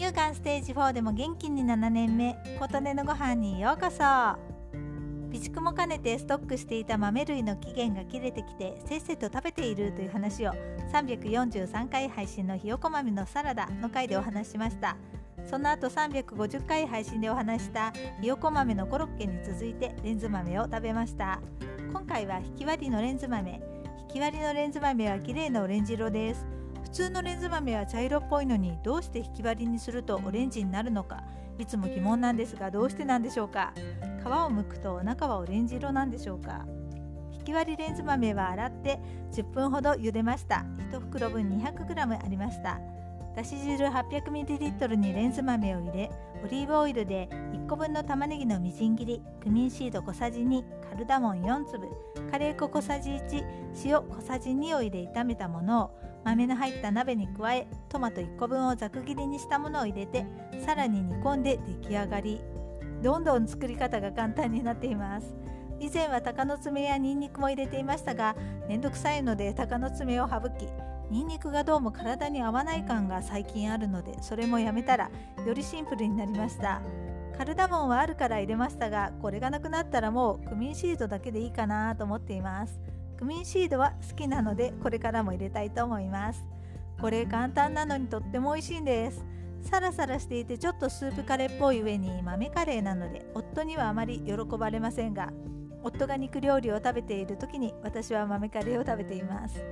乳がんステージ4でも元気に7年目琴音のご飯にようこそ。備蓄も兼ねてストックしていた豆類の期限が切れてきてせっせと食べているという話を343回配信のひよこ豆のサラダの回でお話しました。その後350回配信でお話したひよこ豆のコロッケに続いてレンズ豆を食べました。今回はひき割りのレンズ豆。ひき割りのレンズ豆は綺麗なオレンジ色です。普通のレンズ豆は茶色っぽいのにどうして引き割りにするとオレンジになるのか？いつも疑問なんですがどうしてなんでしょうか？皮を剥くと中はオレンジ色なんでしょうか？引き割りレンズ豆は洗って10分ほど茹でました。1袋分 200g ありました。だし汁 800ml にレンズ豆を入れオリーブオイルで1個分の玉ねぎのみじん切りクミンシード小さじ2カルダモン4粒カレー粉小さじ1塩小さじ2を入れ炒めたものを豆の入った鍋に加えトマト1個分をざく切りにしたものを入れてさらに煮込んで出来上がり。どんどん作り方が簡単になっています。以前は鷹の爪やニンニクも入れていましたがめんどくさいので鷹の爪を省きニンニクがどうも体に合わない感が最近あるのでそれもやめたらよりシンプルになりました。カルダモンはあるから入れましたがこれがなくなったらもうクミンシードだけでいいかなと思っています。クミンシードは好きなのでこれからも入れたいと思います。これ簡単なのにとっても美味しいんです。サラサラしていてちょっとスープカレーっぽい上に豆カレーなので夫にはあまり喜ばれませんが夫が肉料理を食べている時に私は豆カレーを食べています。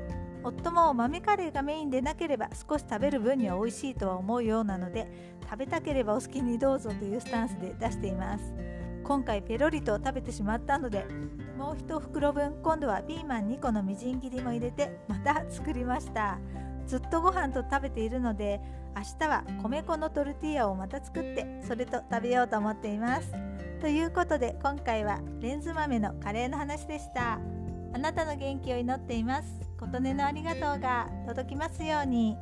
夫も豆カレーがメインでなければ少し食べる分には美味しいとは思うようなので食べたければお好きにどうぞというスタンスで出しています。今回ペロリと食べてしまったのでもう1袋分今度はピーマン2個のみじん切りも入れてまた作りました。ずっとご飯と食べているので明日は米粉のトルティーヤをまた作ってそれと食べようと思っています。ということで今回はレンズ豆のカレーの話でした。あなたの元気を祈っています。琴音のありがとうが届きますように。